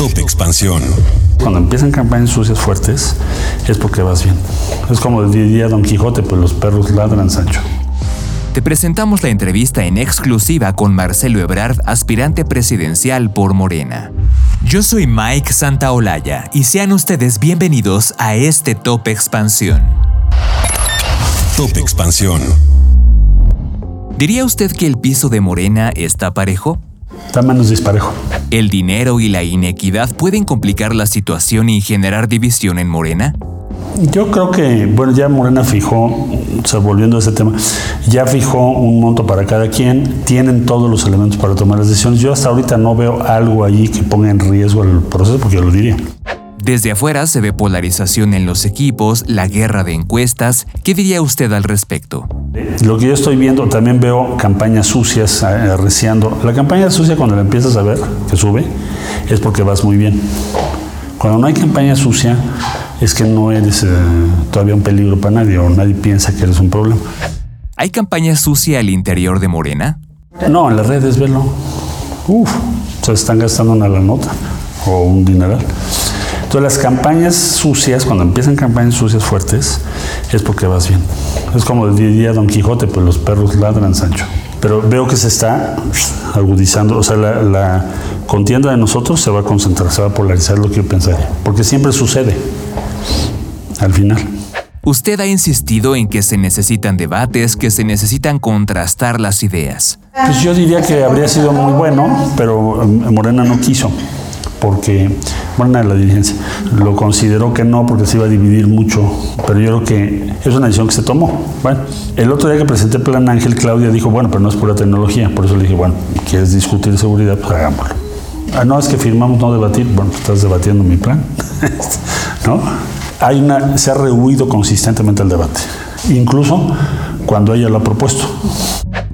Top Expansión. Cuando empiezan campañas sucias fuertes, es porque vas bien. Es como diría Don Quijote, pues los perros ladran, Sancho. Te presentamos la entrevista en exclusiva con Marcelo Ebrard, aspirante presidencial por Morena. Yo soy Mike Santaolalla y sean ustedes bienvenidos a este Top Expansión. Top Expansión. ¿Diría usted que el piso de Morena está parejo? Está menos disparejo. ¿El dinero y la inequidad pueden complicar la situación y generar división en Morena? Yo creo que, bueno, ya Morena fijó, o sea, volviendo a ese tema, ya fijó un monto para cada quien, tienen todos los elementos para tomar las decisiones. Yo hasta ahorita no veo algo allí que ponga en riesgo el proceso, porque yo lo diría. Desde afuera se ve polarización en los equipos, la guerra de encuestas. ¿Qué diría usted al respecto? Lo que yo estoy viendo, también veo campañas sucias eh, arreciando. La campaña sucia cuando la empiezas a ver, que sube, es porque vas muy bien. Cuando no hay campaña sucia, es que no eres eh, todavía un peligro para nadie o nadie piensa que eres un problema. ¿Hay campaña sucia al interior de Morena? No, en las redes, verlo. Uf, se están gastando una la nota o un dineral. Entonces las campañas sucias, cuando empiezan campañas sucias fuertes, es porque vas bien. Es como diría Don Quijote, pues los perros ladran, Sancho. Pero veo que se está agudizando, o sea, la, la contienda de nosotros se va a concentrar, se va a polarizar lo que yo pensaría, porque siempre sucede al final. Usted ha insistido en que se necesitan debates, que se necesitan contrastar las ideas. Pues yo diría que habría sido muy bueno, pero eh, Morena no quiso, porque Morena de la dirigencia lo consideró que no, porque se iba a dividir mucho, pero yo creo que es una decisión que se tomó. Bueno, el otro día que presenté el Plan Ángel, Claudia dijo, bueno, pero no es pura tecnología, por eso le dije, bueno, ¿quieres discutir seguridad? Pues hagámoslo. Ah, no, es que firmamos no debatir, bueno, pues estás debatiendo mi plan, ¿no? Hay una, se ha rehuido consistentemente el debate, incluso cuando ella lo ha propuesto.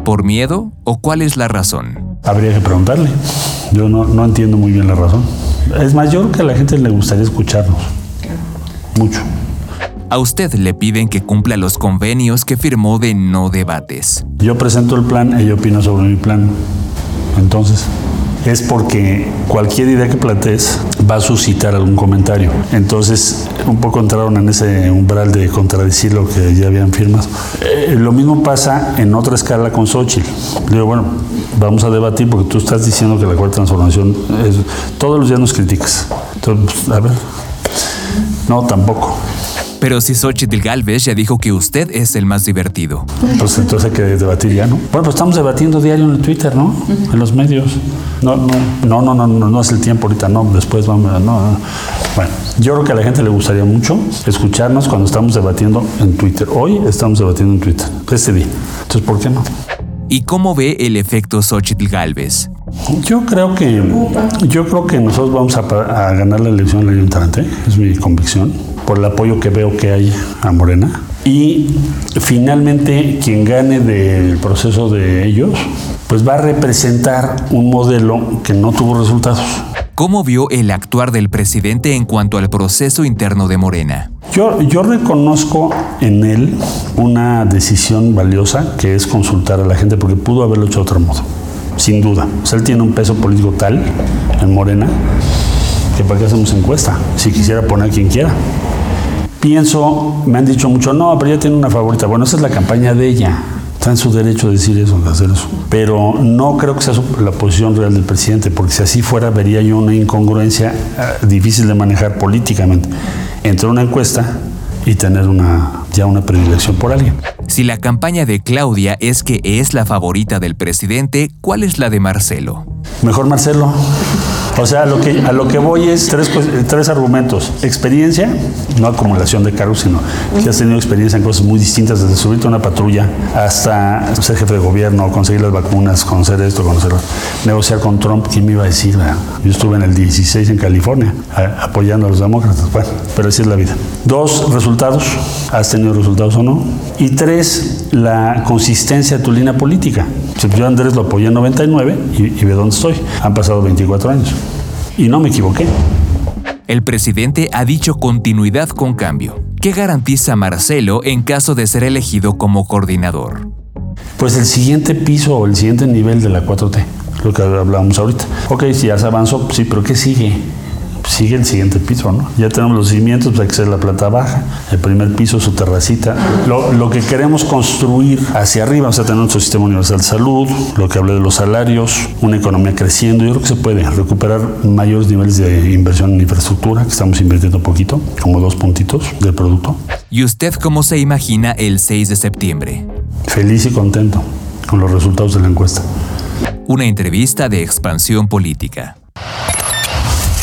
¿Por miedo o cuál es la razón? Habría que preguntarle. Yo no, no entiendo muy bien la razón. Es más, yo creo que a la gente le gustaría escucharnos. Mucho. A usted le piden que cumpla los convenios que firmó de no debates. Yo presento el plan, ella opina sobre mi plan. Entonces, es porque cualquier idea que plantees va a suscitar algún comentario. Entonces, un poco entraron en ese umbral de contradecir lo que ya habían firmado. Eh, lo mismo pasa en otra escala con Xochitl. Digo, bueno, vamos a debatir porque tú estás diciendo que la cuarta transformación es, todos los días nos criticas. Entonces, pues, a ver. No, tampoco. Pero si Xochitl Galvez ya dijo que usted es el más divertido. Pues entonces hay que debatir ya, ¿no? Bueno, pues estamos debatiendo diario en el Twitter, ¿no? En los medios. No, no, no, no, no, no, no es el tiempo ahorita, no, después vamos, no, no. Bueno, yo creo que a la gente le gustaría mucho escucharnos cuando estamos debatiendo en Twitter. Hoy estamos debatiendo en Twitter, este día. Entonces, ¿por qué no? ¿Y cómo ve el efecto Xochitl Galvez? Yo creo que yo creo que nosotros vamos a, a ganar la elección del ayuntamiento, es mi convicción, por el apoyo que veo que hay a Morena. Y finalmente quien gane del proceso de ellos, pues va a representar un modelo que no tuvo resultados. ¿Cómo vio el actuar del presidente en cuanto al proceso interno de Morena? Yo, yo reconozco en él una decisión valiosa que es consultar a la gente porque pudo haberlo hecho de otro modo sin duda. O sea, él tiene un peso político tal en Morena que para qué hacemos encuesta, si quisiera poner quien quiera. Pienso, me han dicho mucho, no, pero ella tiene una favorita. Bueno, esa es la campaña de ella. Está en su derecho de decir eso, de hacer eso. Pero no creo que sea la posición real del presidente, porque si así fuera, vería yo una incongruencia uh, difícil de manejar políticamente entre una encuesta y tener una, ya una predilección por alguien. Si la campaña de Claudia es que es la favorita del presidente, ¿cuál es la de Marcelo? Mejor Marcelo. O sea, a lo que, a lo que voy es tres, tres argumentos. Experiencia, no acumulación de cargos, sino que has tenido experiencia en cosas muy distintas, desde subirte a una patrulla hasta ser jefe de gobierno, conseguir las vacunas, conocer esto, conocer negociar con Trump. ¿Quién me iba a decir? Yo estuve en el 16 en California apoyando a los demócratas. Bueno, pero así es la vida. Dos, resultados. ¿Has tenido resultados o no? Y tres, la consistencia de tu línea política. Yo Andrés lo apoyé en 99 y, y ve dónde estoy. Han pasado 24 años. Y no me equivoqué. El presidente ha dicho continuidad con cambio. ¿Qué garantiza Marcelo en caso de ser elegido como coordinador? Pues el siguiente piso o el siguiente nivel de la 4T, lo que hablábamos ahorita. Ok, si ya se avanzó, sí, pero ¿qué sigue? Sigue el siguiente piso, ¿no? Ya tenemos los cimientos, pues hay que hacer la planta baja, el primer piso, su terracita. Lo, lo que queremos construir hacia arriba, o sea, tener nuestro sistema universal de salud, lo que hablé de los salarios, una economía creciendo, yo creo que se puede recuperar mayores niveles de inversión en infraestructura, que estamos invirtiendo poquito, como dos puntitos del producto. ¿Y usted cómo se imagina el 6 de septiembre? Feliz y contento con los resultados de la encuesta. Una entrevista de expansión política.